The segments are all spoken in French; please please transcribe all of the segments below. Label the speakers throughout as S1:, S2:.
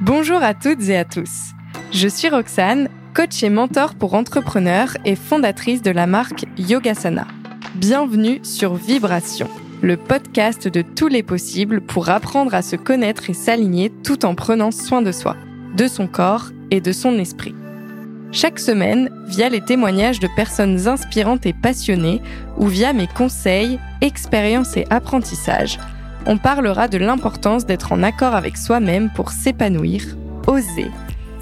S1: Bonjour à toutes et à tous. Je suis Roxane, coach et mentor pour entrepreneurs et fondatrice de la marque Yogasana. Bienvenue sur Vibration, le podcast de tous les possibles pour apprendre à se connaître et s'aligner tout en prenant soin de soi, de son corps et de son esprit. Chaque semaine, via les témoignages de personnes inspirantes et passionnées ou via mes conseils, expériences et apprentissages, on parlera de l'importance d'être en accord avec soi-même pour s'épanouir, oser,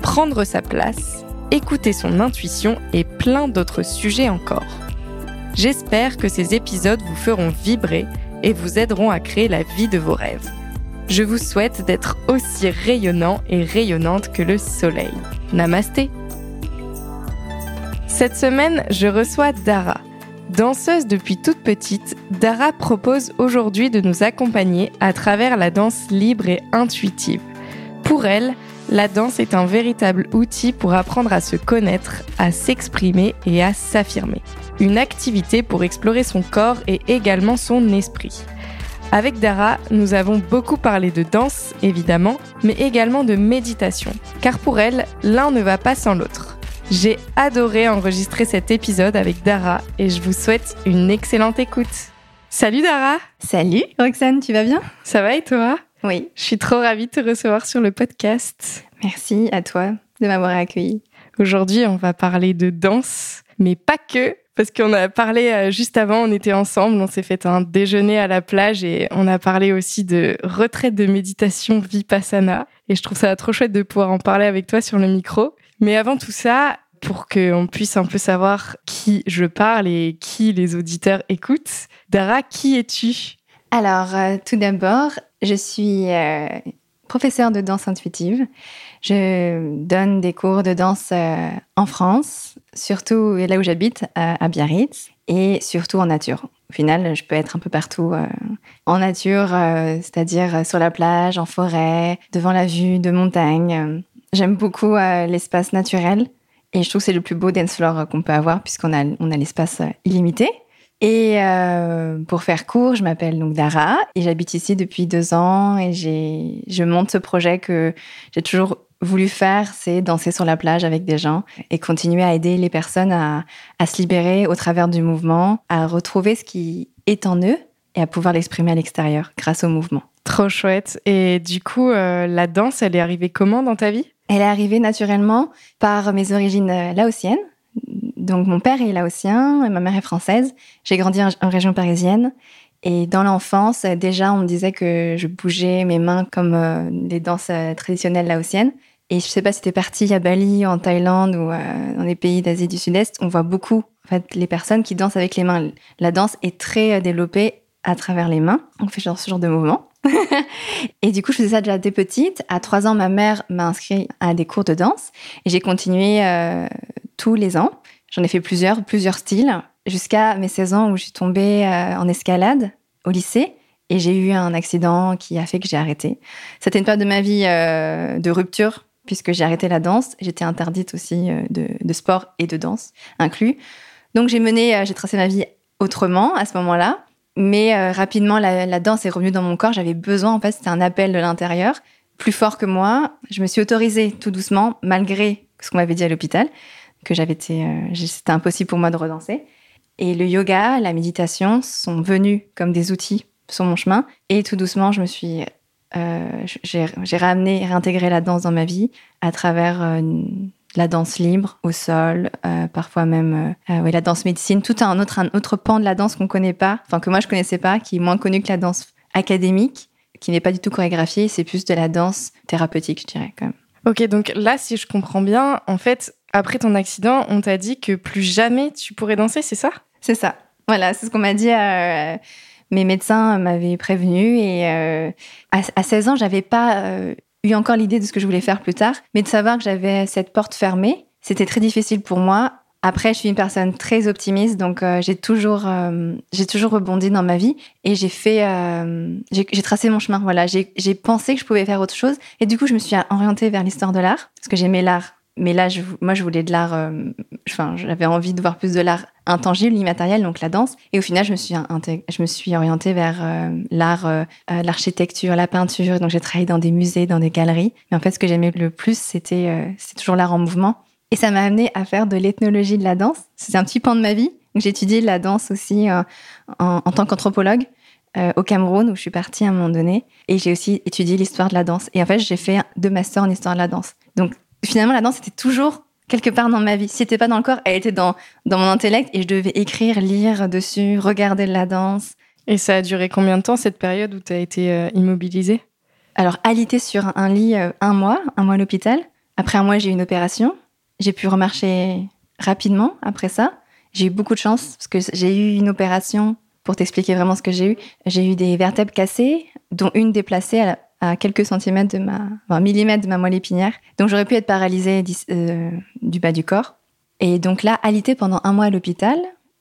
S1: prendre sa place, écouter son intuition et plein d'autres sujets encore. J'espère que ces épisodes vous feront vibrer et vous aideront à créer la vie de vos rêves. Je vous souhaite d'être aussi rayonnant et rayonnante que le soleil. Namasté Cette semaine, je reçois Dara Danseuse depuis toute petite, Dara propose aujourd'hui de nous accompagner à travers la danse libre et intuitive. Pour elle, la danse est un véritable outil pour apprendre à se connaître, à s'exprimer et à s'affirmer. Une activité pour explorer son corps et également son esprit. Avec Dara, nous avons beaucoup parlé de danse, évidemment, mais également de méditation, car pour elle, l'un ne va pas sans l'autre. J'ai adoré enregistrer cet épisode avec Dara et je vous souhaite une excellente écoute. Salut Dara
S2: Salut Roxane, tu vas bien?
S1: Ça va et toi?
S2: Oui.
S1: Je suis trop ravie de te recevoir sur le podcast.
S2: Merci à toi de m'avoir accueilli.
S1: Aujourd'hui, on va parler de danse, mais pas que, parce qu'on a parlé euh, juste avant, on était ensemble, on s'est fait un déjeuner à la plage et on a parlé aussi de retraite de méditation vipassana. Et je trouve ça trop chouette de pouvoir en parler avec toi sur le micro. Mais avant tout ça, pour qu'on puisse un peu savoir qui je parle et qui les auditeurs écoutent. Dara, qui es-tu?
S2: Alors, euh, tout d'abord, je suis euh, professeure de danse intuitive. Je donne des cours de danse euh, en France, surtout là où j'habite, à Biarritz, et surtout en nature. Au final, je peux être un peu partout en nature, c'est-à-dire sur la plage, en forêt, devant la vue de montagne. J'aime beaucoup l'espace naturel et je trouve que c'est le plus beau dance floor qu'on peut avoir puisqu'on a, on a l'espace euh, illimité. Et euh, pour faire court, je m'appelle donc Dara et j'habite ici depuis deux ans et je monte ce projet que j'ai toujours voulu faire, c'est danser sur la plage avec des gens et continuer à aider les personnes à, à se libérer au travers du mouvement, à retrouver ce qui est en eux et à pouvoir l'exprimer à l'extérieur grâce au mouvement.
S1: Trop chouette. Et du coup, euh, la danse, elle est arrivée comment dans ta vie?
S2: Elle est arrivée naturellement par mes origines euh, laotiennes. Donc mon père est laotien et ma mère est française. J'ai grandi en, région parisienne. Et dans l'enfance, déjà, on me disait que je bougeais mes mains comme euh, les danses euh, traditionnelles laotiennes. Et je sais pas si tu es parti à Bali, en Thaïlande ou dans les pays d'Asie du Sud-Est, on voit beaucoup en fait, les personnes qui dansent avec les mains. La danse est très développée à travers les mains. On fait genre, ce genre de mouvement. et du coup, je faisais ça déjà dès petite. À trois ans, ma mère m'a inscrit à des cours de danse et j'ai continué euh, tous les ans. J'en ai fait plusieurs, plusieurs styles, jusqu'à mes 16 ans où je suis tombée euh, en escalade au lycée et j'ai eu un accident qui a fait que j'ai arrêté. C'était une période de ma vie euh, de rupture puisque j'ai arrêté la danse. J'étais interdite aussi de, de, sport et de danse inclus. Donc j'ai mené, j'ai tracé ma vie autrement à ce moment-là. Mais euh, rapidement, la, danse est revenue dans mon corps. J'avais besoin, en fait, c'était un appel de l'intérieur, plus fort que moi. Je me suis autorisée tout doucement, malgré ce qu'on m'avait dit à l'hôpital, que j'avais été, euh, c'était impossible pour moi de redanser. Et le yoga, la méditation sont venus comme des outils sur mon chemin. Et tout doucement, je me suis, euh, j'ai ramené, réintégré la danse dans ma vie à travers la danse libre au sol, euh, parfois même euh, euh, la danse médecine, tout un autre, un autre pan de la danse qu'on connaît pas, enfin que moi je connaissais pas, qui est moins connu que la danse académique, qui n'est pas du tout chorégraphiée, c'est plus de la danse thérapeutique, je dirais quand même.
S1: Ok, donc là, si je comprends bien, en fait, après ton accident, on t'a dit que plus jamais tu pourrais danser, c'est ça?
S2: C'est ça. Voilà, c'est ce qu'on m'a dit. mes médecins m'avaient prévenu et à, à, 16 ans, j'avais pas eu encore l'idée de ce que je voulais faire plus tard, mais de savoir que j'avais cette porte fermée, c'était très difficile pour moi. Après, je suis une personne très optimiste, donc euh, j'ai toujours, euh, toujours rebondi dans ma vie et j'ai fait, euh, j'ai tracé mon chemin. Voilà, j'ai pensé que je pouvais faire autre chose et du coup, je me suis orientée vers l'histoire de l'art parce que j'aimais l'art mais là, moi, je voulais de l'art. euh, j'avais envie de voir plus de l'art intangible, immatériel, donc la danse. Et au final, je me suis, je me suis orientée vers euh, l'art, euh, l'architecture, la peinture. Donc, j'ai travaillé dans des musées, dans des galeries. Mais en fait, ce que j'aimais le plus, c'était c'est toujours l'art en mouvement. Et ça m'a amené à faire de l'ethnologie de la danse. C'est un petit pan de ma vie. J'ai étudié la danse aussi en, en tant qu'anthropologue au Cameroun, où je suis partie à un moment donné. Et j'ai aussi étudié l'histoire de la danse. Et en fait, j'ai fait deux masters en histoire de la danse. Donc, finalement, la danse était toujours quelque part dans ma vie. Si c'était pas dans le corps, elle était dans, dans mon intellect et je devais écrire, lire dessus, regarder de la danse.
S1: Et ça a duré combien de temps cette période où tu as été euh, immobilisée?
S2: Alors, alité sur un lit euh, un mois, un mois à l'hôpital. Après un mois, j'ai eu une opération. J'ai pu remarcher rapidement après ça. J'ai eu beaucoup de chance parce que j'ai eu une opération, pour t'expliquer vraiment ce que j'ai eu. J'ai eu des vertèbres cassées, dont une déplacée à, la- à quelques centimètres de ma, enfin, millimètres de ma moelle épinière. Donc j'aurais pu être paralysée euh, du bas du corps. Et donc là, alité pendant un mois à l'hôpital.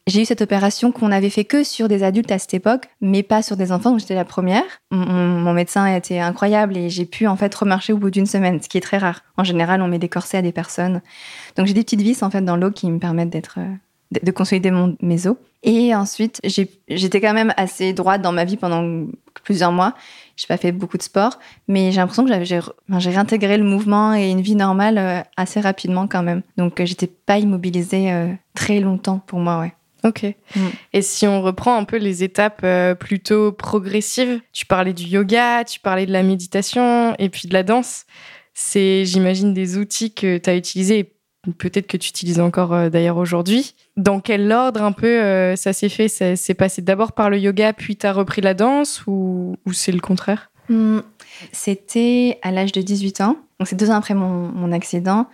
S2: J'ai eu cette opération qu'on avait fait que sur des adultes à cette époque, mais pas sur des enfants, donc j'étais la première. Mon, médecin a été incroyable et j'ai pu en fait remarcher au bout d'une semaine, ce qui est très rare. En général, on met des corsets à des personnes. Donc j'ai des petites vis en fait dans l'eau qui me permettent euh, de, de consolider mes os. Et ensuite, j'étais quand même assez droite dans ma vie pendant plusieurs mois. J'ai pas fait beaucoup de sport, mais j'ai l'impression que j'ai réintégré le mouvement et une vie normale euh, assez rapidement quand même. Donc euh, j'étais pas immobilisée euh, très longtemps pour moi, ouais.
S1: Ok.
S2: Mm.
S1: Et si on reprend un peu les étapes euh, plutôt progressives, tu parlais du yoga, tu parlais de la méditation et puis de la danse. C'est, j'imagine, des outils que tu as utilisés peut-être que tu utilises encore euh, d'ailleurs aujourd'hui. Dans quel ordre un peu euh, ça s'est fait? Ça s'est passé d'abord par le yoga, puis tu as repris la danse ou, ou c'est le contraire?
S2: Hmm, C'était à l'âge de 18 ans, donc c'est deux ans après mon, mon accident.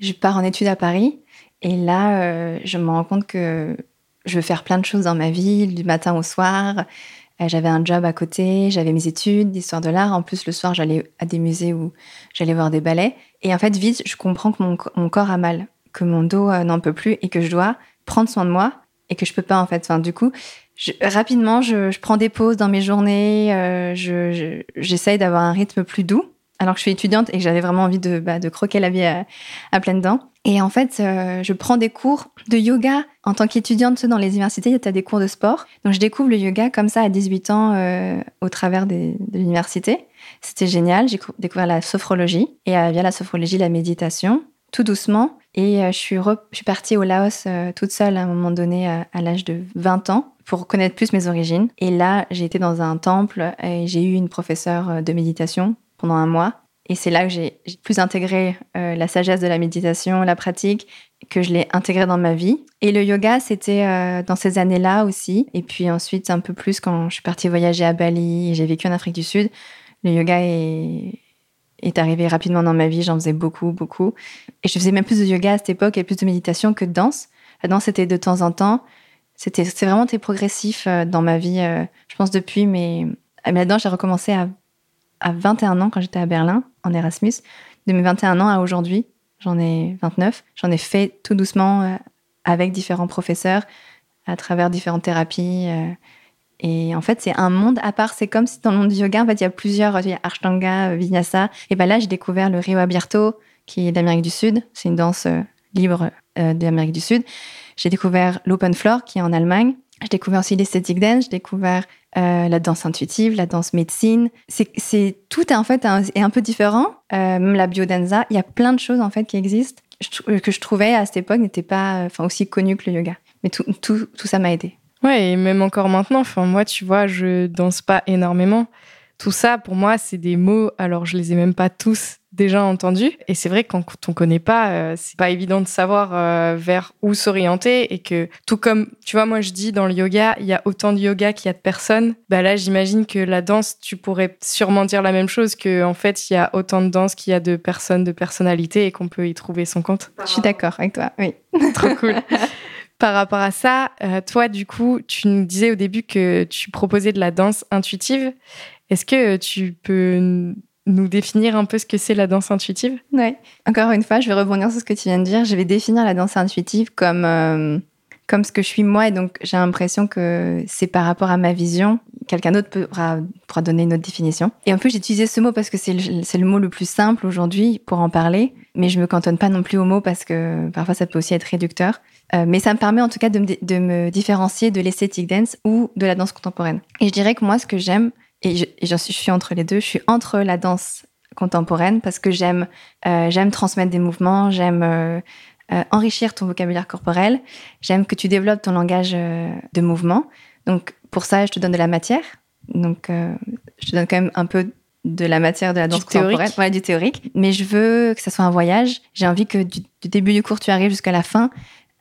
S2: Je pars en études à Paris et là, euh, je me rends compte que je veux faire plein de choses dans ma vie, du matin au soir. Euh, j'avais un job à côté, j'avais mes études d'histoire de l'art. En plus, le soir, j'allais à des musées où j'allais voir des ballets. Et en fait, vite, je comprends que mon, mon corps a mal, que mon dos euh, n'en peut plus et que je dois prendre soin de moi et que je peux pas en fait. Enfin, du coup, rapidement, je, prends des pauses dans mes journées. euh, je- je- J'essaye d'avoir un rythme plus doux. Alors que je suis étudiante et que j'avais vraiment envie de, bah, de croquer la vie à, à pleines dents. Et en fait, euh, je prends des cours de yoga en tant qu'étudiante dans les universités. Tu as des cours de sport. Donc, je découvre le yoga comme ça à 18 ans euh, au travers de l'université. C'était génial. J'ai cou- découvert la sophrologie et euh, via la sophrologie, la méditation, tout doucement. Et je, suis partie au Laos toute seule à un moment donné à, à l'âge de 20 ans pour connaître plus mes origines. Et là, j'ai été dans un temple et j'ai eu une professeure de méditation pendant un mois. Et c'est là que j'ai plus intégré euh, la sagesse de la méditation, la pratique, que je l'ai intégré dans ma vie. Et le yoga, c'était euh, dans ces années-là aussi. Et puis ensuite, un peu plus quand je suis partie voyager à Bali j'ai vécu en Afrique du Sud. Le yoga est, arrivé rapidement dans ma vie. J'en faisais beaucoup, beaucoup. Et je faisais même plus de yoga à cette époque et plus de méditation que de danse. La danse, c'était de temps en temps. C'était vraiment très progressif euh, dans ma vie, je pense, depuis. Mais, mais la danse, j'ai recommencé à, à 21 ans quand j'étais à Berlin, en Erasmus. De mes 21 ans à aujourd'hui, j'en ai 29. J'en ai fait tout doucement euh, avec différents professeurs, à travers différentes thérapies. euh, et en fait, c'est un monde à part. C'est comme si dans le monde du yoga, en fait, il y a plusieurs. Il y a Ashtanga, Vinyasa. Et ben là, j'ai découvert le Rio Abierto, qui est d'Amérique du Sud. C'est une danse euh, libre de l'Amérique du Sud. J'ai découvert l'open floor, qui est en Allemagne. J'ai découvert aussi l'esthétique dance. J'ai découvert euh, la danse intuitive, la danse médecine. C'est, tout est en fait un, est un peu différent. Euh, même la biodanza. Il y a plein de choses en fait qui existent que je trouvais à cette époque n'étaient pas, enfin aussi connues que le yoga. Mais tout, tout, tout ça m'a aidé.
S1: Ouais, et même encore maintenant, enfin moi, tu vois, je danse pas énormément. Tout ça, pour moi, c'est des mots. Alors, je les ai même pas tous déjà entendus. Et c'est vrai que quand on connaît pas, euh, c'est pas évident de savoir euh, vers où s'orienter. Et que tout comme, tu vois, moi, je dis dans le yoga, il y a autant de yoga qu'il y a de personnes. Bah là, j'imagine que la danse, tu pourrais sûrement dire la même chose que en fait, il y a autant de danse qu'il y a de personnes, de personnalités, et qu'on peut y trouver son compte.
S2: Je suis d'accord avec toi, oui.
S1: Trop cool. Par rapport à ça, euh, toi, du coup, tu nous disais au début que tu proposais de la danse intuitive. Est-ce que tu peux nous définir un peu ce que c'est la danse intuitive
S2: Ouais. Encore une fois, je vais rebondir sur ce que tu viens de dire. Je vais définir la danse intuitive comme, euh, comme ce que je suis moi, et donc j'ai l'impression que c'est par rapport à ma vision. Quelqu'un d'autre pourra, pourra donner une autre définition. Et en plus, j'ai utilisé ce mot parce que c'est le, le, mot le plus simple aujourd'hui pour en parler, mais je me cantonne pas non plus au mot parce que parfois ça peut aussi être réducteur. Euh, mais ça me permet en tout cas de me, de me différencier de l'esthétique dance ou de la danse contemporaine. Et je dirais que moi, ce que j'aime, et j'en suis, je suis entre les deux, je suis entre la danse contemporaine parce que j'aime euh, j'aime transmettre des mouvements, j'aime euh, euh, enrichir ton vocabulaire corporel. J'aime que tu développes ton langage de mouvement. Donc, pour ça, je te donne de la matière. Donc, je te donne quand même un peu de la matière de la danse
S1: du contemporaine.
S2: Ouais, du théorique. Mais je veux que ça soit un voyage. J'ai envie que du, du, début du cours, tu arrives jusqu'à la fin.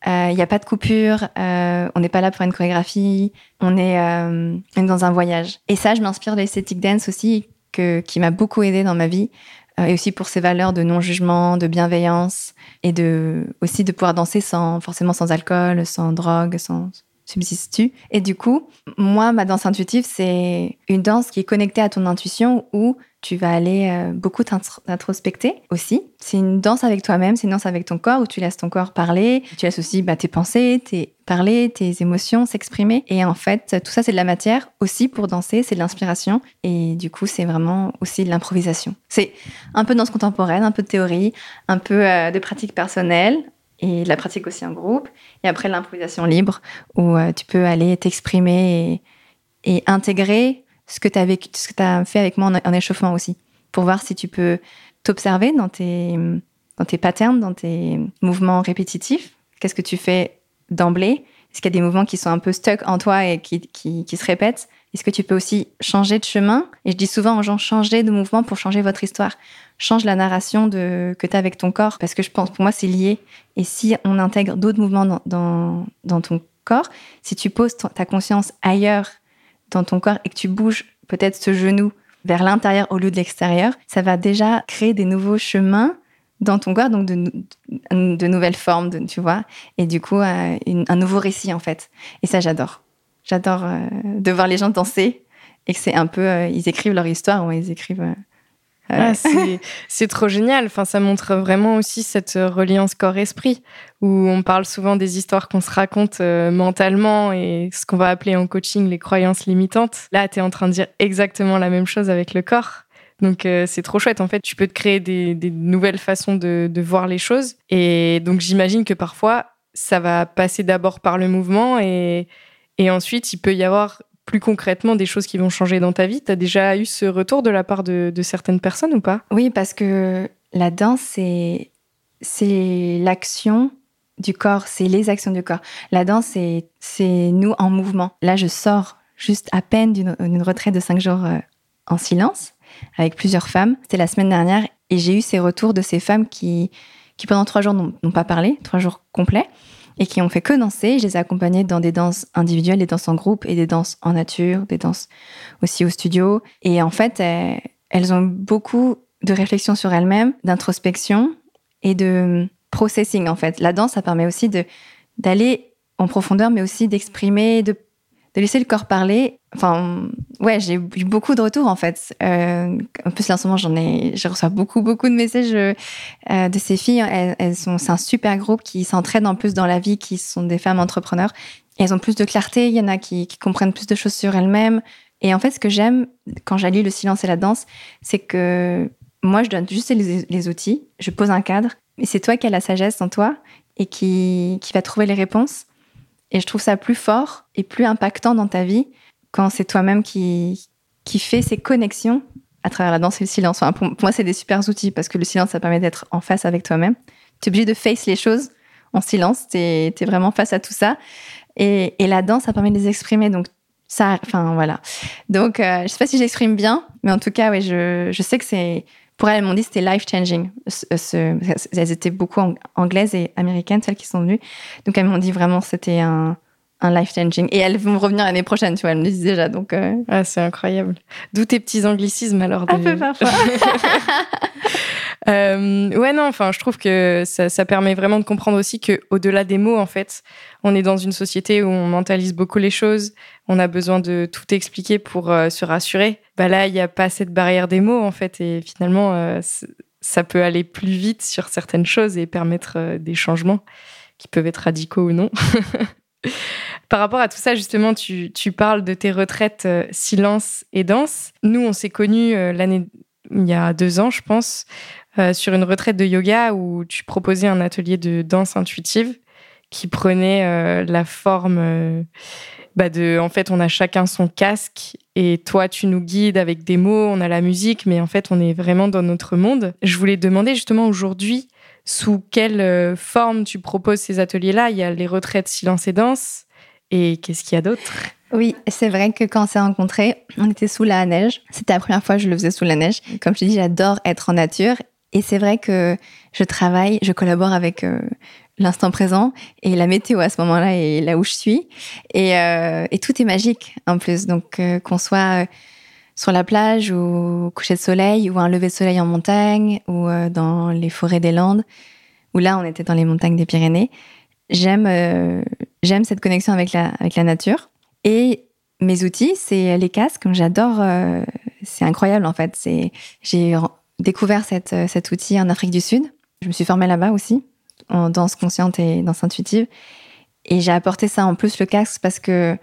S2: Il euh, n'y a pas de coupure. Euh, on n'est pas là pour une chorégraphie. On est, euh, dans un voyage. Et ça, je m'inspire de l'esthétique dance aussi, que, qui m'a beaucoup aidé dans ma vie et aussi pour ses valeurs de non-jugement, de bienveillance, et de aussi de pouvoir danser sans forcément sans alcool, sans drogue, sans substitut. Et du coup, moi, ma danse intuitive, c'est une danse qui est connectée à ton intuition où tu vas aller euh, beaucoup t'introspecter aussi. C'est une danse avec toi-même, c'est une danse avec ton corps où tu laisses ton corps parler, tu laisses aussi bah, tes pensées, tes parler, tes émotions s'exprimer. Et en fait, tout ça, c'est de la matière aussi pour danser, c'est de l'inspiration. Et du coup, c'est vraiment aussi de l'improvisation. C'est un peu de danse contemporaine, un peu de théorie, un peu euh, de pratique personnelle, et de la pratique aussi en groupe. Et après, l'improvisation libre, où euh, tu peux aller t'exprimer et, intégrer ce que tu as, fait avec moi en, en, échauffement aussi, pour voir si tu peux t'observer dans tes, dans tes patterns, dans tes mouvements répétitifs. Qu'est-ce que tu fais d'emblée? Est-ce qu'il y a des mouvements qui sont un peu stuck en toi et qui, qui se répètent? Est-ce que tu peux aussi changer de chemin? Et je dis souvent aux gens, changez de mouvement pour changer votre histoire change la narration de, que tu as avec ton corps, parce que je pense, pour moi, c'est lié. Et si on intègre d'autres mouvements dans, ton corps, si tu poses ta conscience ailleurs dans ton corps et que tu bouges peut-être ce genou vers l'intérieur au lieu de l'extérieur, ça va déjà créer des nouveaux chemins dans ton corps, donc de, nouvelles formes, de, tu vois, et du coup, euh, un nouveau récit, en fait. Et ça, j'adore. J'adore euh, de voir les gens danser et que c'est un peu, euh, ils écrivent leur histoire ou ils écrivent euh,
S1: ah, c'est trop génial. Enfin, ça montre vraiment aussi cette reliance corps-esprit, où on parle souvent des histoires qu'on se raconte euh, mentalement et ce qu'on va appeler en coaching les croyances limitantes. Là, tu es en train de dire exactement la même chose avec le corps. Donc euh, c'est trop chouette. En fait, tu peux te créer des, des nouvelles façons de, de, voir les choses. Et donc j'imagine que parfois, ça va passer d'abord par le mouvement et, et ensuite, il peut y avoir plus concrètement des choses qui vont changer dans ta vie Tu as déjà eu ce retour de la part de, certaines personnes ou pas?
S2: Oui, parce que la danse, c'est, l'action du corps, c'est les actions du corps. La danse, c'est, nous en mouvement. Là, je sors juste à peine d'une, d'une retraite de cinq jours euh, en silence avec plusieurs femmes. C'était la semaine dernière et j'ai eu ces retours de ces femmes qui, qui pendant trois jours n'ont, n'ont pas parlé, trois jours complets et qui ont fait que danser. Je les ai accompagnés dans des danses individuelles, des danses en groupe et des danses en nature, des danses aussi au studio. Et en fait, elles ont beaucoup de réflexion sur elles-mêmes, d'introspection et de processing en fait. La danse, ça permet aussi d'aller en profondeur, mais aussi d'exprimer, de de laisser le corps parler. Enfin, ouais, j'ai eu beaucoup de retours en fait. Euh, en plus, là en ce moment, j'en ai, je reçois beaucoup, beaucoup de messages euh, de ces filles. Elles, sont, c'est un super groupe qui s'entraide en plus dans la vie, qui sont des femmes entrepreneurs. Et elles ont plus de clarté. Il y en a qui, qui comprennent plus de choses sur elles-mêmes. Et en fait, ce que j'aime quand j'allie le silence et la danse, c'est que moi, je donne juste les, les outils, je pose un cadre, mais c'est toi qui as la sagesse en toi et qui, qui va trouver les réponses. Et je trouve ça plus fort et plus impactant dans ta vie quand c'est toi-même qui, qui fait ces connexions à travers la danse et le silence. Pour, moi, c'est des super outils parce que le silence, ça permet d'être en face avec toi-même. Tu es obligé de face les choses en silence. Tu es, es, vraiment face à tout ça. Et, et, la danse, ça permet de les exprimer. Donc, ça, enfin, voilà. Donc, euh, je sais pas si j'exprime bien, mais en tout cas, ouais, je, je sais que c'est pour elles, elles m'ont dit c'était life changing. elles étaient beaucoup anglaises et américaines, celles qui sont venues. Donc elles m'ont dit vraiment c'était un, un life changing. Et elles vont revenir l'année prochaine, tu vois, elles me disent déjà. Donc, euh...
S1: ah, c'est incroyable. D'où tes petits anglicismes alors
S2: de... Un peu parfois.
S1: euh, ouais, non, enfin, je trouve que ça, ça permet vraiment de comprendre aussi que au-delà des mots, en fait, on est dans une société où on mentalise beaucoup les choses. On a besoin de tout expliquer pour euh, se rassurer. Bah là, il n'y a pas cette barrière des mots, en fait, et finalement, ça peut aller plus vite sur certaines choses et permettre des changements qui peuvent être radicaux ou non. Par rapport à tout ça, justement, tu, tu parles de tes retraites euh, silence et danse. Nous, on s'est connus euh, l'année, il y a deux ans, je pense, euh, sur une retraite de yoga où tu proposais un atelier de danse intuitive qui prenait la forme bah de, en fait, on a chacun son casque et toi, tu nous guides avec des mots, on a la musique, mais en fait, on est vraiment dans notre monde. Je voulais demander justement aujourd'hui, sous quelle forme tu proposes ces ateliers-là? Il y a les retraites silence et danse, et qu'est-ce qu'il y a d'autre?
S2: Oui, c'est vrai que quand on s'est rencontrés, on était sous la neige. C'était la première fois que je le faisais sous la neige. Comme je te dis, j'adore être en nature. Et c'est vrai que je travaille, je collabore avec euh, l'instant présent et la météo à ce moment-là et là où je suis. Et, euh, et tout est magique en plus. Donc euh, qu'on soit sur la plage ou au coucher de soleil ou un lever de soleil en montagne ou dans les forêts des Landes, où là on était dans les montagnes des Pyrénées, j'aime j'aime cette connexion avec la, nature. Et mes outils, c'est les casques. J'adore. Euh, c'est incroyable en fait. J'ai découvert cette, cet outil en Afrique du Sud. Je me suis formée là-bas aussi en danse consciente et danse intuitive. Et j'ai apporté ça en plus le casque parce que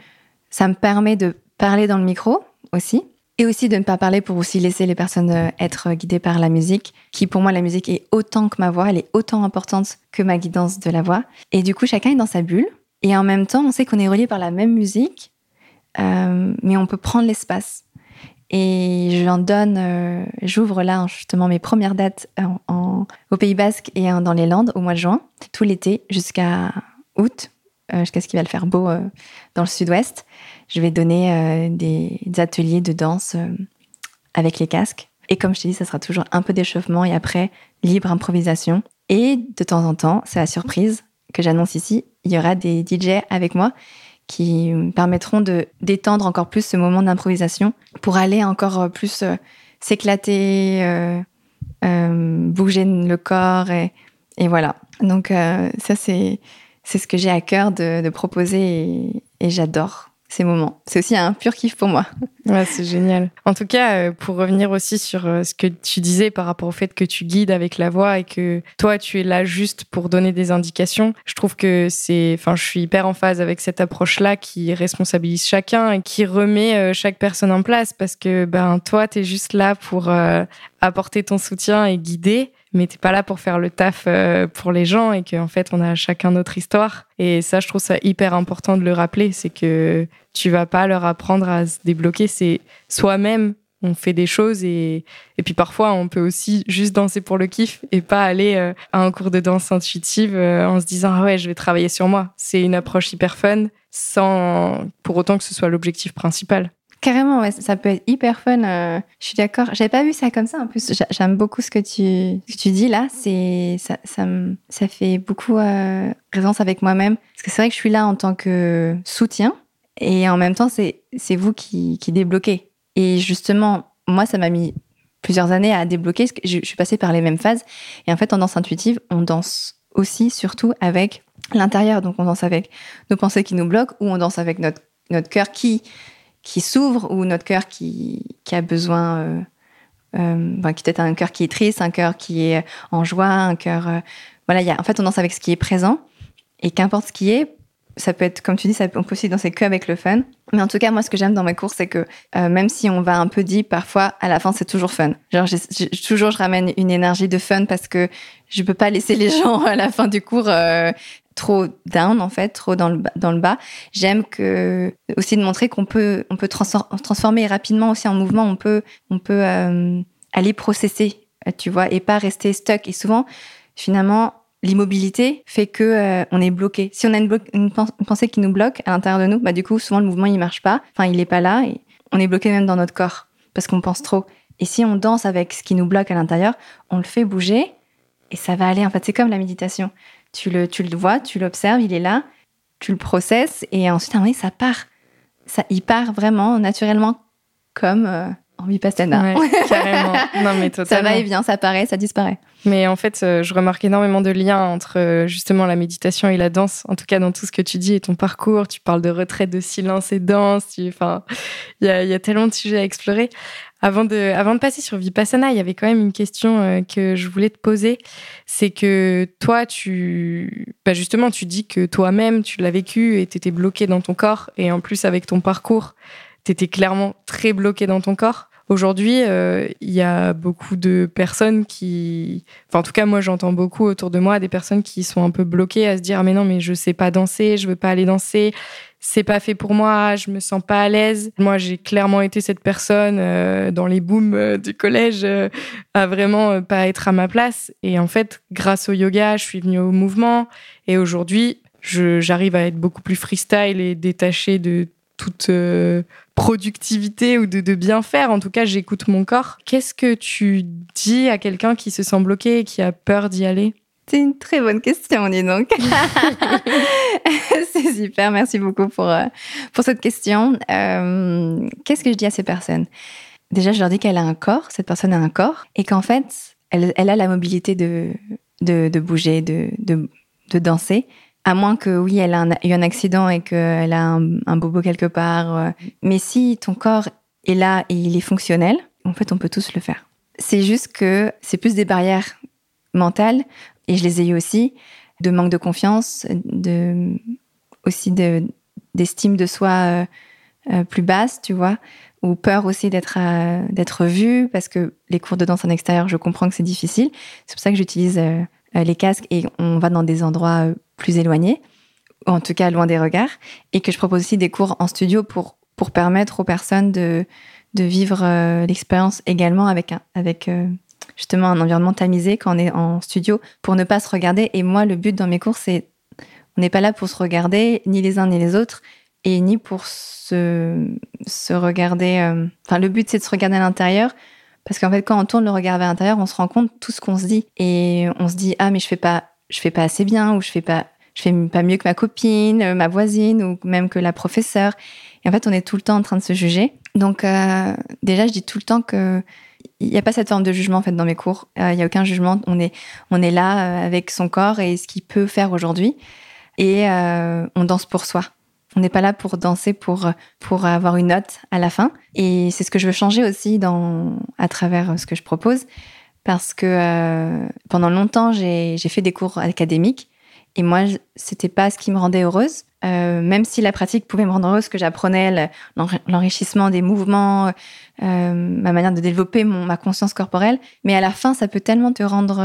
S2: ça me permet de parler dans le micro aussi. Et aussi de ne pas parler pour aussi laisser les personnes euh, être guidées par la musique, qui pour moi la musique est autant que ma voix, elle est autant importante que ma guidance de la voix. Et du coup chacun est dans sa bulle. Et en même temps, on sait qu'on est relié par la même musique, euh, mais on peut prendre l'espace. Et je donne, euh, j'ouvre là justement mes premières dates au Pays Basque et dans les Landes au mois de juin, tout l'été jusqu'à août, euh, jusqu'à ce qu'il va le faire beau dans le sud-ouest. Je vais donner des, des, ateliers de danse avec les casques. Et comme je t'ai dit, ça sera toujours un peu d'échauffement et après libre improvisation. Et de temps en temps, c'est la surprise que j'annonce ici, il y aura des DJ avec moi qui me permettront de d'étendre encore plus ce moment d'improvisation pour aller encore plus euh, s'éclater, euh, euh, bouger le corps et, voilà. Donc ça c'est c'est ce que j'ai à cœur de, proposer et j'adore ces moments. C'est aussi un pur kiff pour moi.
S1: Ouais, c'est génial. En tout cas, euh, pour revenir aussi sur euh, ce que tu disais par rapport au fait que tu guides avec la voix et que toi, tu es là juste pour donner des indications, je trouve que c'est, enfin, je suis hyper en phase avec cette approche-là qui responsabilise chacun et qui remet euh, chaque personne en place parce que, ben, toi, tu es juste là pour apporter ton soutien et guider mais t'es pas là pour faire le taf euh, pour les gens et qu'en fait on a chacun notre histoire. Et ça, je trouve ça hyper important de le rappeler, c'est que tu vas pas leur apprendre à se débloquer, c'est soi-même on fait des choses et, et puis parfois on peut aussi juste danser pour le kiff et pas aller euh, à un cours de danse intuitive euh, en se disant ah ouais je vais travailler sur moi. C'est une approche hyper fun sans pour autant que ce soit l'objectif principal.
S2: Carrément, ouais, ça peut être hyper fun. Euh, je suis d'accord. J'avais pas vu ça comme ça. En plus, j'aime beaucoup ce que tu, tu dis là. C'est ça, ça, ça, fait beaucoup euh, présence avec moi-même. Parce que c'est vrai que je suis là en tant que soutien et en même temps, c'est c'est vous qui, qui débloquez. Et justement, moi, ça m'a mis plusieurs années à débloquer. Que je, je suis passée par les mêmes phases. Et en fait, en danse intuitive, on danse aussi, surtout avec l'intérieur. Donc, on danse avec nos pensées qui nous bloquent ou on danse avec notre notre cœur qui qui s'ouvre ou notre cœur qui, qui a besoin, euh, qui peut-être un cœur qui est triste, un cœur qui est en joie, un cœur. Euh, voilà, y a, en fait, on danse avec ce qui est présent et qu'importe ce qui est. Ça peut être, comme tu dis, ça on peut aussi danser que avec le fun. Mais en tout cas, moi, ce que j'aime dans mes cours, c'est que euh, même si on va un peu deep, parfois, à la fin, c'est toujours fun. Genre, toujours, je ramène une énergie de fun parce que je peux pas laisser les gens à la fin du cours trop down en fait, trop dans le dans le bas. J'aime que aussi de montrer qu'on peut on peut transformer rapidement aussi en mouvement. On peut on peut euh, aller processer, tu vois, et pas rester stuck. Et souvent, finalement, l'immobilité fait que euh, on est bloqué. Si on a une, pensée qui nous bloque à l'intérieur de nous, bah du coup, souvent le mouvement il marche pas. Enfin, il est pas là. On est bloqué même dans notre corps parce qu'on pense trop. Et si on danse avec ce qui nous bloque à l'intérieur, on le fait bouger et ça va aller. En fait, c'est comme la méditation. Tu le, tu le vois, tu l'observes, il est là, tu le processes et ensuite, à un moment ça part. Ça, il part vraiment naturellement comme euh, en vipassana.
S1: carrément. non, mais totalement.
S2: Ça va et vient, ça apparaît, ça disparaît.
S1: Mais en fait, euh, je remarque énormément de liens entre euh, justement la méditation et la danse. En tout cas, dans tout ce que tu dis et ton parcours, tu parles de retraite, de silence et danse. Enfin, il y a, y a, tellement de sujets à explorer. Avant de, avant de passer sur Vipassana, il y avait quand même une question euh, que je voulais te poser. C'est que toi, tu, bah justement, tu dis que toi-même, tu l'as vécu et tu étais bloqué dans ton corps. Et en plus, avec ton parcours, tu étais clairement très bloqué dans ton corps. Aujourd'hui, euh, il y a beaucoup de personnes qui, enfin en tout cas moi j'entends beaucoup autour de moi des personnes qui sont un peu bloquées à se dire ah, mais non mais je sais pas danser, je veux pas aller danser, c'est pas fait pour moi, je me sens pas à l'aise. Moi j'ai clairement été cette personne euh, dans les booms euh, du collège à vraiment pas être à ma place et en fait grâce au yoga je suis venue au mouvement et aujourd'hui j'arrive à être beaucoup plus freestyle et détaché de toute productivité ou de, bien faire. En tout cas, j'écoute mon corps. Qu'est-ce que tu dis à quelqu'un qui se sent bloqué et qui a peur d'y aller?
S2: C'est une très bonne question, dis donc. super, merci beaucoup pour, euh, pour cette question. Euh, qu'est-ce que je dis à ces personnes? Déjà, je leur dis qu'elle a un corps, cette personne a un corps, et qu'en fait, elle, elle, a la mobilité de, de, bouger, de, de, de danser, à moins que, oui, elle a eu un accident et qu'elle a un, bobo quelque part. Euh. Mais si ton corps est là et il est fonctionnel, en fait, on peut tous le faire. C'est juste que c'est plus des barrières mentales, et je les ai eues aussi, de manque de confiance, de, aussi d'estime de, soi euh, euh, plus basse, tu vois, ou peur aussi d'être d'être vue, parce que les cours de danse en extérieur, je comprends que c'est difficile. C'est pour ça que j'utilise les casques et on va dans des endroits plus éloignés, en tout cas loin des regards, et que je propose aussi des cours en studio pour, pour permettre aux personnes de, de vivre euh, l'expérience également avec, avec euh, justement un environnement tamisé quand on est en studio pour ne pas se regarder. Et moi, le but dans mes cours, c'est on n'est pas là pour se regarder, ni les uns ni les autres, et ni pour se, regarder. Euh, enfin, le but, c'est de se regarder à l'intérieur. Parce qu'en fait, quand on tourne le regard vers l'intérieur, on se rend compte de tout ce qu'on se dit. Et on se dit, ah, mais je fais pas je fais pas assez bien ou je fais pas je fais pas mieux que ma copine, euh, ma voisine ou même que la professeure. Et en fait, on est tout le temps en train de se juger. Donc euh, déjà, je dis tout le temps que il n'y a pas cette forme de jugement en fait dans mes cours. Il n'y a aucun jugement. On est on est là avec son corps et ce qu'il peut faire aujourd'hui. Et on danse pour soi. On n'est pas là pour danser pour pour avoir une note à la fin. Et c'est ce que je veux changer aussi dans à travers ce que je propose parce que euh, pendant longtemps, j'ai fait des cours académiques et moi, c'était pas ce qui me rendait heureuse. Euh, même si la pratique pouvait me rendre heureuse, que j'apprenais l'enrichissement des mouvements, euh, ma manière de développer mon, ma conscience corporelle, mais à la fin, ça peut tellement te rendre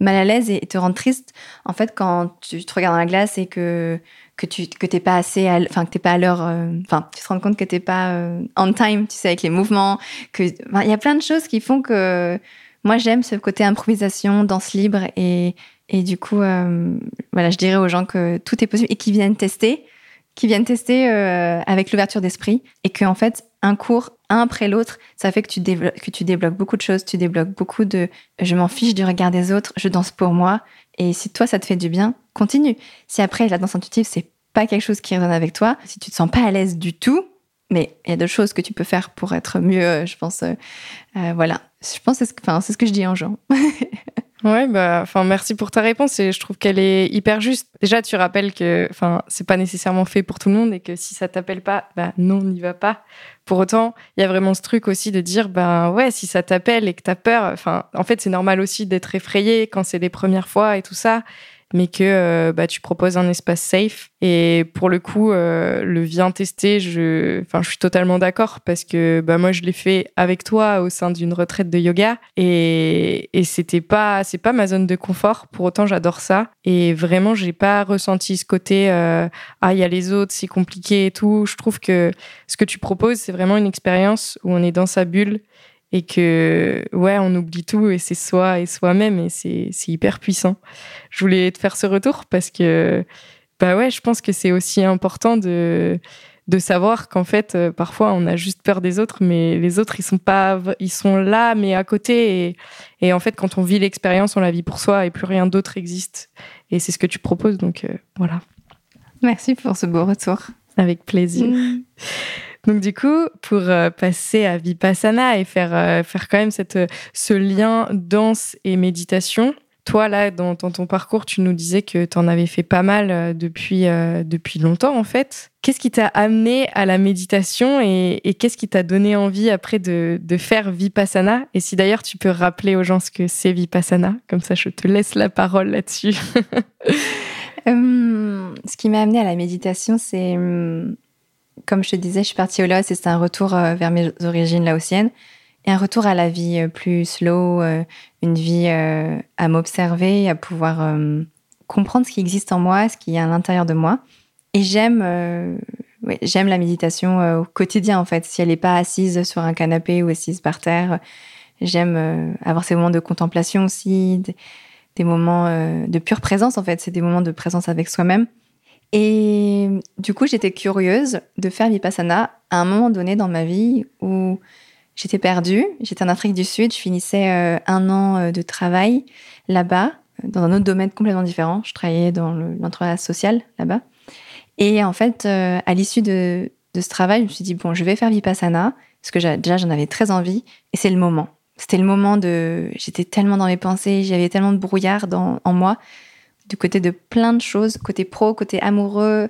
S2: mal à l'aise et te rendre triste. En fait, quand tu te regardes dans la glace et que que tu que t'es pas assez, enfin que t'es pas à l'heure, enfin tu te rends compte que t'es pas on time, tu sais, avec les mouvements, que il y a plein de choses qui font que moi, j'aime ce côté improvisation, danse libre et, et du coup, euh, voilà, je dirais aux gens que tout est possible et qu'ils viennent tester, qu'ils viennent tester euh, avec l'ouverture d'esprit et qu'en fait, un cours, un après l'autre, ça fait que tu, que débloques beaucoup de choses, tu débloques beaucoup de je m'en fiche du regard des autres, je danse pour moi. Et si toi, ça te fait du bien, continue. Si après, la danse intuitive, c'est pas quelque chose qui résonne avec toi, si tu te sens pas à l'aise du tout, mais il y a d'autres choses que tu peux faire pour être mieux, euh, je pense. Euh, voilà. Je pense que c'est ce, que je dis en gens.
S1: ouais, bah, enfin, merci pour ta réponse et je trouve qu'elle est hyper juste. Déjà, tu rappelles que, enfin, c'est pas nécessairement fait pour tout le monde et que si ça t'appelle pas, bah, non, n'y va pas. Pour autant, il y a vraiment ce truc aussi de dire, ben ouais, si ça t'appelle et que t'as peur, enfin, en fait, c'est normal aussi d'être effrayé quand c'est les premières fois et tout ça mais que euh, bah, tu proposes un espace safe. Et pour le coup, euh, le viens tester, je, je suis totalement d'accord parce que bah, moi, je l'ai fait avec toi au sein d'une retraite de yoga et, et c'était pas, c'est pas ma zone de confort. Pour autant, j'adore ça. Et vraiment, j'ai pas ressenti ce côté, euh, ah, il y a les autres, c'est compliqué et tout. Je trouve que ce que tu proposes, c'est vraiment une expérience où on est dans sa bulle et que ouais on oublie tout et c'est soi et soi-même et c'est hyper puissant. Je voulais te faire ce retour parce que bah ouais, je pense que c'est aussi important de de savoir qu'en fait euh, parfois on a juste peur des autres mais les autres ils sont pas ils sont là mais à côté et, et en fait quand on vit l'expérience on la vit pour soi et plus rien d'autre existe et c'est ce que tu proposes donc euh, voilà.
S2: Merci pour ce beau retour.
S1: Avec plaisir. Mm. Donc du coup, pour euh, passer à Vipassana et faire, euh, faire quand même cette, ce lien danse et méditation, toi, là, dans, ton parcours, tu nous disais que tu en avais fait pas mal euh, depuis, euh, depuis longtemps, en fait. Qu'est-ce qui t'a amené à la méditation et, qu'est-ce qui t'a donné envie après de, de, faire Vipassana? Et si d'ailleurs tu peux rappeler aux gens ce que c'est Vipassana, comme ça je te laisse la parole là-dessus.
S2: Hum, ce qui m'a amené à la méditation, c'est, hum, comme je te disais, je suis partie au Laos et c'est un retour euh, vers mes origines laotiennes et un retour à la vie euh, plus slow, euh, une vie à m'observer, à pouvoir comprendre ce qui existe en moi, ce qui est à l'intérieur de moi. Et j'aime j'aime la méditation au quotidien en fait. Si elle n'est pas assise sur un canapé ou assise par terre, j'aime avoir ces moments de contemplation aussi, des, des moments de pure présence en fait. C'est des moments de présence avec soi-même. Et du coup, j'étais curieuse de faire vipassana à un moment donné dans ma vie où J'étais perdue, j'étais en Afrique du Sud, je finissais euh, un an euh, de travail là-bas, dans un autre domaine complètement différent. Je travaillais dans l'entrepreneuriat social là-bas. Et en fait, euh, à l'issue de, ce travail, je me suis dit, bon, je vais faire Vipassana, parce que déjà, j'en avais très envie, et c'est le moment. C'était le moment de... J'étais tellement dans mes pensées, j'avais tellement de brouillard en moi, du côté de plein de choses, côté pro, côté amoureux,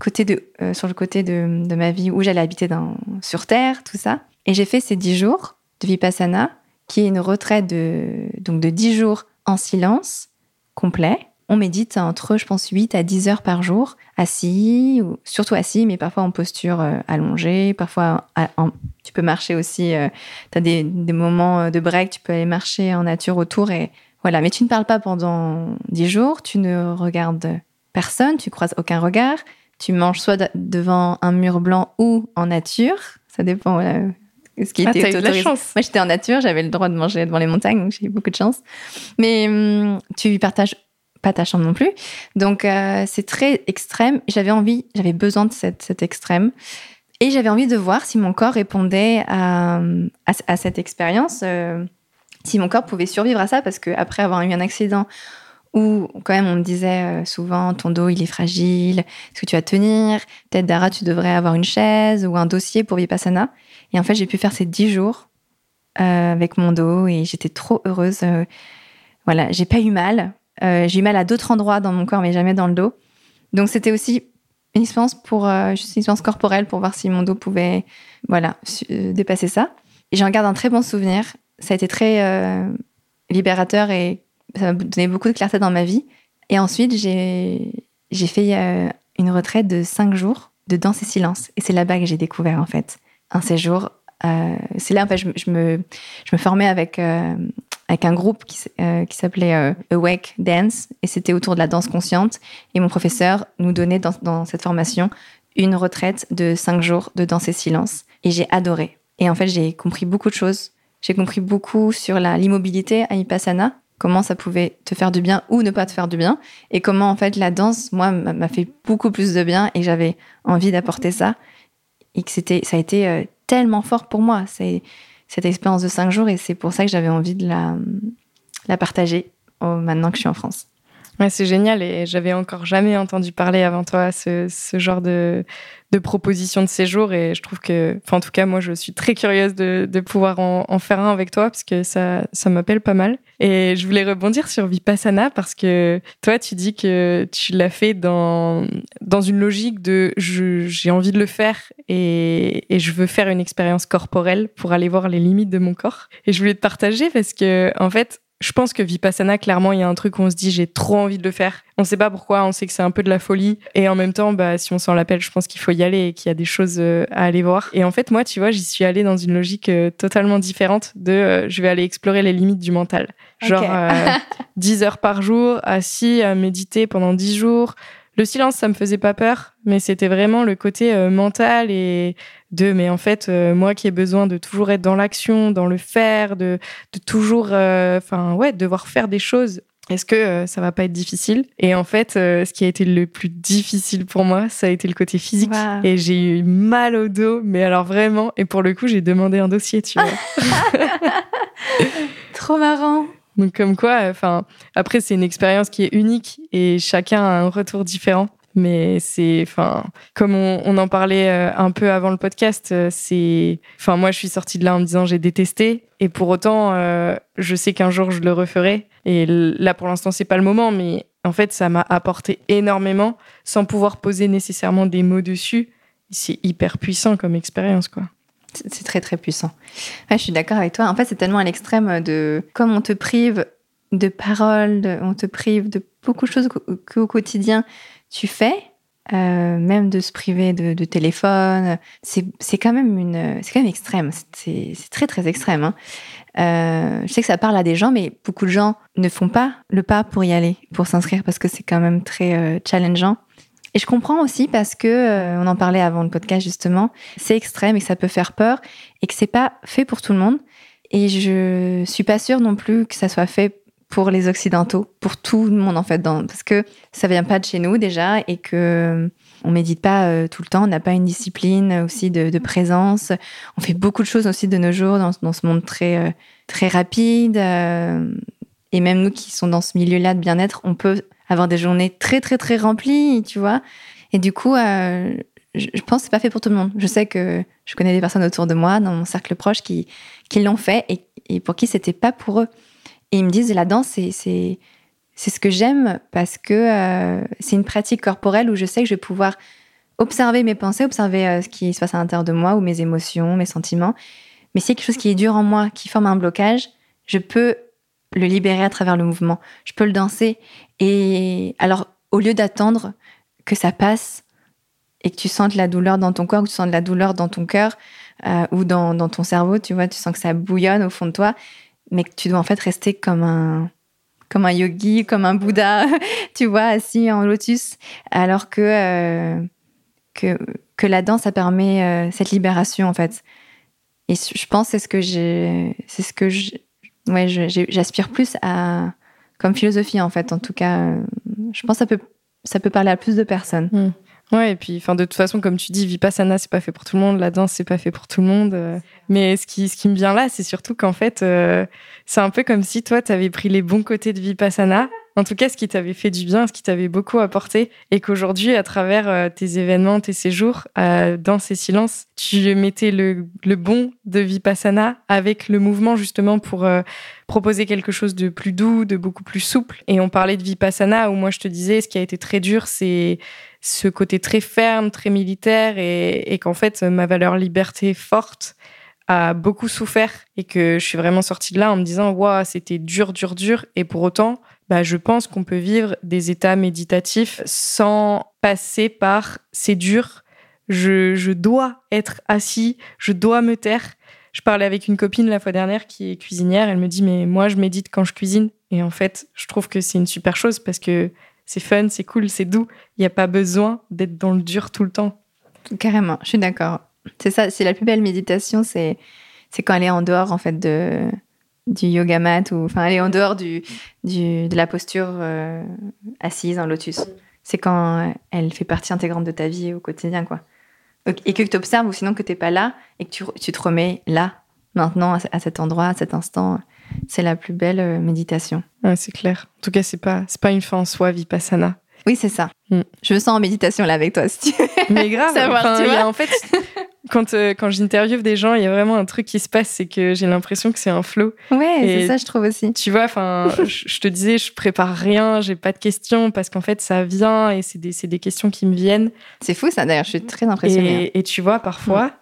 S2: côté de, sur le côté de, de ma vie où j'allais habiter dans, sur Terre, tout ça. Et j'ai fait ces dix jours de Vipassana, qui est une retraite de, donc de 10 jours en silence complet. On médite entre, je pense, 8 à 10 heures par jour, assis, ou surtout assis, mais parfois en posture euh, allongée, parfois tu peux marcher aussi, euh, tu as des, des, moments euh, de break, tu peux aller marcher en nature autour, et voilà. Mais tu ne parles pas pendant 10 jours, tu ne regardes personne, tu croises aucun regard, tu manges soit devant un mur blanc ou en nature, ça dépend
S1: ce qui ah, était de la chance.
S2: Moi, j'étais en nature, j'avais le droit de manger devant les montagnes, donc j'ai eu beaucoup de chance. Mais hum, tu partages pas ta chambre non plus. Donc, euh, c'est très extrême. J'avais envie, j'avais besoin de cette, cet extrême. Et j'avais envie de voir si mon corps répondait à, à, cette expérience, euh, si mon corps pouvait survivre à ça, parce qu'après avoir eu un accident où quand même on me disait euh, souvent ton dos il est fragile, est-ce que tu vas tenir? Peut-être Dara tu devrais avoir une chaise ou un dossier pour Vipassana. Et en fait, j'ai pu faire ces dix jours euh, avec mon dos et j'étais trop heureuse. Euh, voilà, j'ai pas eu mal. J'ai eu mal à d'autres endroits dans mon corps, mais jamais dans le dos. Donc, c'était aussi une expérience pour une expérience corporelle pour voir si mon dos pouvait, voilà, dépasser ça. Et j'en garde un très bon souvenir. Ça a été très libérateur et ça m'a donné beaucoup de clarté dans ma vie. Et ensuite, j'ai fait une retraite de cinq jours de danse et silence. Et c'est là-bas que j'ai découvert, en fait, un séjour. Euh, c'est là, en fait, je, me, je me formais avec, euh, avec un groupe qui, euh, qui s'appelait Awake Dance, et c'était autour de la danse consciente. Et mon professeur nous donnait dans, dans cette formation une retraite de cinq jours de danse et silence. Et j'ai adoré. Et en fait, j'ai compris beaucoup de choses. J'ai compris beaucoup sur l'immobilité à Vipassana, comment ça pouvait te faire du bien ou ne pas te faire du bien, et comment en fait la danse, moi, m'a fait beaucoup plus de bien, et j'avais envie d'apporter ça et que ça a été euh, tellement fort pour moi, cette expérience de cinq jours, et c'est pour ça que j'avais envie de la partager maintenant que je suis en France.
S1: Ouais, c'est génial et j'avais encore jamais entendu parler avant toi ce, ce genre de, de proposition de séjour et je trouve que, enfin en tout cas moi je suis très curieuse de, de pouvoir en, en, faire un avec toi parce que ça, ça m'appelle pas mal. Et je voulais rebondir sur Vipassana parce que toi tu dis que tu l'as fait dans, dans une logique de j'ai envie de le faire et, et je veux faire une expérience corporelle pour aller voir les limites de mon corps. Et je voulais te partager parce que en fait je pense que Vipassana, clairement, il y a un truc où on se dit j'ai trop envie de le faire. On sait pas pourquoi, on sait que c'est un peu de la folie. Et en même temps, bah, si on s'en l'appelle, je pense qu'il faut y aller et qu'il y a des choses euh, à aller voir. Et en fait, moi, tu vois, j'y suis allée dans une logique euh, totalement différente de euh, je vais aller explorer les limites du mental. Genre 10 heures par jour, assis à méditer pendant 10 jours. Le silence, ça me faisait pas peur, mais c'était vraiment le côté mental et de mais en fait euh, moi qui ai besoin de toujours être dans l'action, dans le faire, de, de toujours euh, enfin ouais, devoir faire des choses est-ce que euh, ça va pas être difficile? Et en fait, ce qui a été le plus difficile pour moi, ça a été le côté physique. Et j'ai eu mal au dos, mais alors vraiment. Et pour le coup, j'ai demandé un dossier, tu vois.
S2: Trop marrant.
S1: Donc comme quoi, enfin après c'est une expérience qui est unique et chacun a un retour différent. Mais c'est, enfin, comme on, en parlait euh, un peu avant le podcast, euh, c'est, enfin, moi, je suis sortie de là en me disant j'ai détesté, et pour autant, euh, je sais qu'un jour je le referai. Et là, pour l'instant, c'est pas le moment, mais en fait, ça m'a apporté énormément, sans pouvoir poser nécessairement des mots dessus. C'est hyper puissant comme expérience, quoi.
S2: C'est très très puissant. je suis d'accord avec toi. En fait, c'est tellement à l'extrême de comme on te prive de paroles, on te prive de beaucoup de choses qu'au quotidien tu fais, euh, même de se priver de, téléphone, c'est quand même une, c'est quand même extrême. C'est très très extrême. Hein. Euh, je sais que ça parle à des gens, mais beaucoup de gens ne font pas le pas pour y aller, pour s'inscrire, parce que c'est quand même très euh, challengeant. Et je comprends aussi parce que on en parlait avant le podcast justement, c'est extrême et que ça peut faire peur et que c'est pas fait pour tout le monde. Et je suis pas sûre non plus que ça soit fait pour les occidentaux, pour tout le monde en fait, parce que ça vient pas de chez nous déjà et que euh, on médite pas euh, tout le temps, on n'a pas une discipline aussi de, présence. On fait beaucoup de choses aussi de nos jours dans, ce monde très euh, très rapide et même nous qui sont dans ce milieu-là de bien-être, on peut avoir des journées très très très remplies, tu vois. Et du coup, je, pense que c'est pas fait pour tout le monde. Je sais que je connais des personnes autour de moi, dans mon cercle proche, qui, qui l'ont fait et, et pour qui c'était pas pour eux. Et ils me disent, la danse, c'est, c'est, c'est ce que j'aime parce que euh, c'est une pratique corporelle où je sais que je vais pouvoir observer mes pensées, observer euh, ce qui se passe à l'intérieur de moi ou mes émotions, mes sentiments. Mais s'il y a quelque chose qui est dur en moi, qui forme un blocage, je peux le libérer à travers le mouvement. Je peux le danser. Et alors, au lieu d'attendre que ça passe et que tu sentes la douleur dans ton corps, que tu sens de la douleur dans ton cœur euh, ou dans, ton cerveau, tu vois, tu sens que ça bouillonne au fond de toi, mais que tu dois en fait rester comme un, comme un yogi, comme un Bouddha, tu vois, assis en lotus, alors que, euh, que, la danse, ça permet euh, cette libération, en fait. Et je pense c'est ce que j'ai, c'est ce que j'aspire plus à, comme philosophie, en fait, en tout cas. je pense que ça peut, ça peut parler à plus de personnes.
S1: Hmm. Ouais, et puis, enfin, de toute façon, comme tu dis, Vipassana, c'est pas fait pour tout le monde, la danse, c'est pas fait pour tout le monde. Euh. Mais ce qui, ce qui me vient là, c'est surtout qu'en fait, euh, c'est un peu comme si toi, tu avais pris les bons côtés de Vipassana. En tout cas, ce qui t'avait fait du bien, ce qui t'avait beaucoup apporté, et qu'aujourd'hui, à travers euh, tes événements, tes séjours, dans ces silences, tu mettais le, bon de Vipassana avec le mouvement justement pour proposer quelque chose de plus doux, de beaucoup plus souple. Et on parlait de Vipassana, où moi je te disais, ce qui a été très dur, c'est ce côté très ferme, très militaire, et, qu'en fait, ma valeur liberté forte a beaucoup souffert et que je suis vraiment sortie de là en me disant, waouh, c'était dur, dur, dur. Et pour autant, bah, je pense qu'on peut vivre des états méditatifs sans passer par c'est dur, je, je dois être assis, je dois me taire. Je parlais avec une copine la fois dernière qui est cuisinière. Elle me dit, mais moi, je médite quand je cuisine. Et en fait, je trouve que c'est une super chose parce que c'est fun, c'est cool, c'est doux. Il n'y a pas besoin d'être dans le dur tout le temps.
S2: Carrément, je suis d'accord. C'est ça, c'est la plus belle méditation, c'est c'est quand elle est en dehors en fait de du yoga mat ou enfin elle est en dehors du, de la posture euh, assise en lotus. C'est quand elle fait partie intégrante de ta vie au quotidien quoi. Et que tu observes ou sinon que tu n'es pas là et que tu, tu, te remets là maintenant à cet endroit, à cet instant c'est la plus belle euh, méditation.
S1: c'est clair. En tout cas, c'est pas c'est pas une fin en soi, vipassana.
S2: Oui, c'est ça. Mm. Je me sens en méditation là avec toi, si tu veux.
S1: Mais grave. Savoir, tu vois en fait, quand euh, quand j'interviewe des gens, il y a vraiment un truc qui se passe, c'est que j'ai l'impression que c'est un flow.
S2: Ouais, c'est ça, je trouve aussi.
S1: Tu vois, enfin, je te disais, je prépare rien, j'ai pas de questions parce qu'en fait, ça vient et c'est des des questions qui me viennent.
S2: C'est fou ça. D'ailleurs, je suis très impressionnée.
S1: Et, tu vois, parfois. Mm.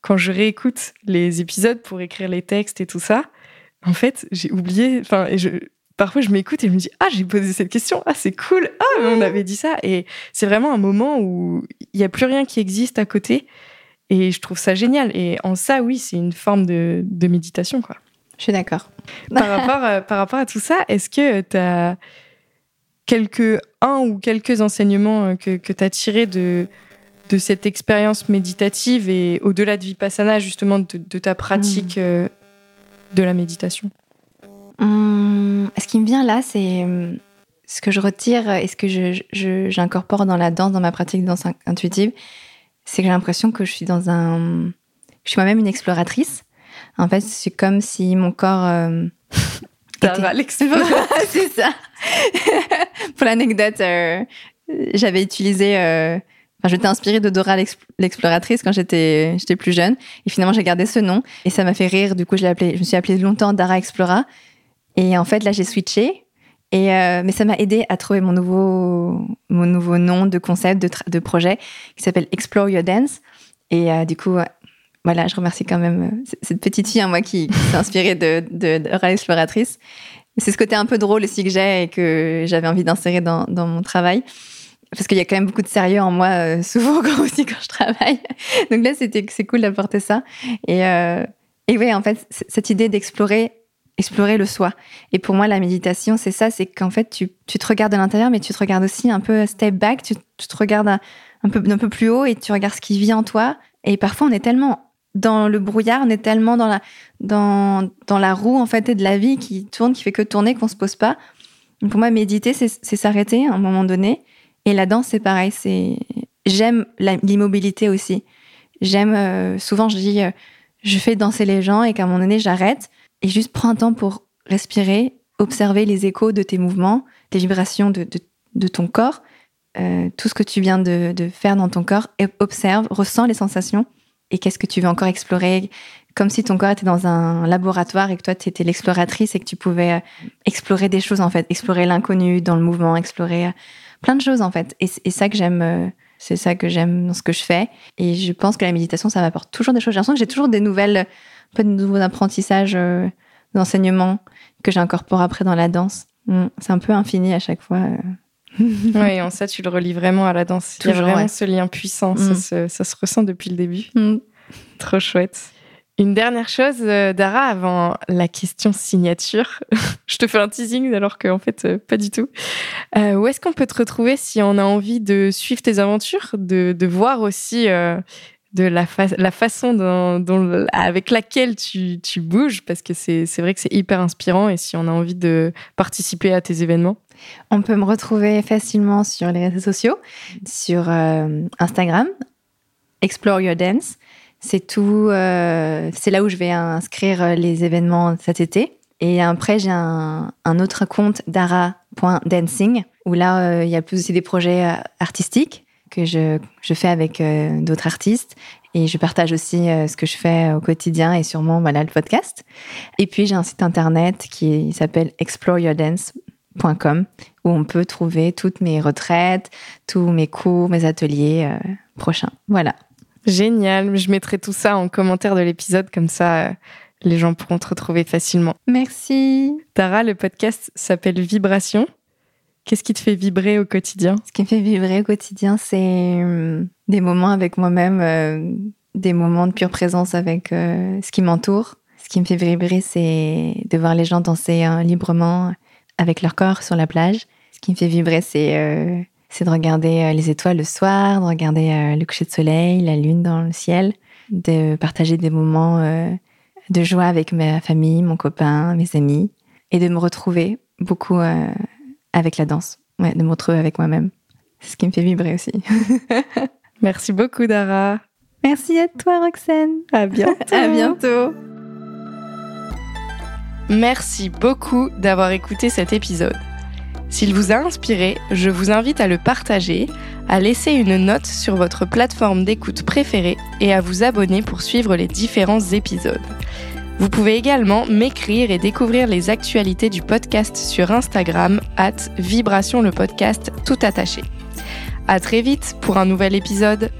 S1: Quand je réécoute les épisodes pour écrire les textes et tout ça, en fait, j'ai oublié. Enfin, je, parfois, je m'écoute et je me dis Ah, j'ai posé cette question. Ah, c'est cool. Ah, on avait dit ça. Et c'est vraiment un moment où il n'y a plus rien qui existe à côté. Et je trouve ça génial. Et en ça, oui, c'est une forme de, méditation, quoi.
S2: Je suis d'accord.
S1: Par rapport, à, par rapport à tout ça, est-ce que tu as quelques, un ou quelques enseignements que, que tu as tirés de, de cette expérience méditative et au-delà de Vipassana, justement, de, ta pratique euh, de la méditation?
S2: Hum, Ce qui me vient là, c'est hum, ce que je retire et ce que j'incorpore dans la danse, dans ma pratique de danse intuitive, c'est que j'ai l'impression que je suis dans un... Je suis moi-même une exploratrice. En fait, c'est comme si mon corps... Euh, c'est ça. Pour l'anecdote, euh, j'avais utilisé. Euh, enfin, j'étais inspirée de Dora l'exploratrice quand j'étais j'étais plus jeune. Et finalement, j'ai gardé ce nom et ça m'a fait rire. Du coup, je l'ai appelé. Je me suis appelée longtemps Dara Explora. Et en fait, là, j'ai switché. Et euh, mais ça m'a aidé à trouver mon nouveau mon nouveau nom de concept de, de projet qui s'appelle Explore Your Dance. Et euh, du coup, voilà, je remercie quand même cette petite fille, hein, moi, qui, s'est inspirée de, de, Exploratrice. C'est ce côté un peu drôle aussi que j'ai et que j'avais envie d'insérer dans, dans mon travail parce qu'il y a quand même beaucoup de sérieux en moi, euh, souvent aussi quand je travaille. Donc là, c'est cool d'apporter ça. Et euh, et ouais, en fait, cette idée d'explorer explorer le soi. Et pour moi, la méditation, c'est ça, c'est qu'en fait, tu, tu te regardes à l'intérieur, mais tu te regardes aussi un peu step back, tu, tu te regardes un, peu peu plus haut et tu regardes ce qui vit en toi. Et parfois, on est tellement dans le brouillard, on est tellement dans la dans dans la roue en fait de la vie qui tourne, qui fait que tourner, qu'on se pose pas. pour moi, méditer, c'est s'arrêter à un moment donné et la danse, c'est pareil. C'est j'aime l'immobilité aussi. J'aime euh, souvent, je dis, euh, je fais danser les gens et qu'à un moment donné, j'arrête et juste prends un temps pour respirer, observer les échos de tes mouvements, les vibrations de, ton corps, euh, tout ce que tu viens de, faire dans ton corps, et observe, ressens les sensations et qu'est-ce que tu veux encore explorer, comme si ton corps était dans un laboratoire et que toi, tu étais l'exploratrice et que tu pouvais explorer des choses en fait, explorer l'inconnu dans le mouvement, explorer plein de choses en fait. Et c'est ça que j'aime. Euh, c'est ça que j'aime dans ce que je fais. Et je pense que la méditation, ça m'apporte toujours des choses. J'ai l'impression que j'ai toujours des nouvelles, peu de nouveaux apprentissages, euh, d'enseignements que j'incorpore après dans la danse. Mm. C'est un peu infini à chaque fois. Euh.
S1: oui, en ça, tu le relis vraiment à la danse. Il y a vraiment ce lien puissant. Ça, mm. se, ressent depuis le début. Mm. Trop chouette. Une dernière chose, euh, Dara, avant la question signature. je te fais un teasing alors qu'en fait, pas du tout. Euh, où est-ce qu'on peut te retrouver si on a envie de suivre tes aventures, de, de voir aussi de la, la façon dont, avec laquelle tu, tu bouges, parce que c'est vrai que c'est hyper inspirant et si on a envie de participer à tes événements
S2: On peut me retrouver facilement sur les réseaux sociaux, sur Instagram, Explore Your Dance c'est tout. Euh, c'est là où je vais inscrire euh, les événements cet été. Et après, j'ai un, autre compte dara.dancing où là, euh, il y a plus aussi des projets artistiques que je, je fais avec d'autres artistes. Et je partage aussi ce que je fais au quotidien et sûrement voilà, le podcast. Et puis, j'ai un site internet qui s'appelle exploreyourdance.com où on peut trouver toutes mes retraites, tous mes cours, mes ateliers prochains. Voilà.
S1: Génial. Je mettrai tout ça en commentaire de l'épisode, comme ça, euh, les gens pourront te retrouver facilement.
S2: Merci.
S1: Tara, le podcast s'appelle Vibration. Qu'est-ce qui te fait vibrer au quotidien?
S2: Ce qui me fait vibrer au quotidien, c'est euh, des moments avec moi-même, euh, des moments de pure présence avec ce qui m'entoure. Ce qui me fait vibrer, c'est de voir les gens danser librement avec leur corps sur la plage. Ce qui me fait vibrer, c'est de regarder euh, les étoiles le soir, de regarder euh, le coucher de soleil, la lune dans le ciel, de partager des moments euh, de joie avec ma famille, mon copain, mes amis, et de me retrouver beaucoup avec la danse, ouais, de me retrouver avec moi-même. C'est ce qui me fait vibrer aussi.
S1: Merci beaucoup, Dara.
S2: Merci à toi, Roxane.
S1: À bientôt.
S2: à bientôt.
S1: Merci beaucoup d'avoir écouté cet épisode. S'il vous a inspiré, je vous invite à le partager, à laisser une note sur votre plateforme d'écoute préférée et à vous abonner pour suivre les différents épisodes. Vous pouvez également m'écrire et découvrir les actualités du podcast sur Instagram, at Vibration le podcast tout attaché. À très vite pour un nouvel épisode.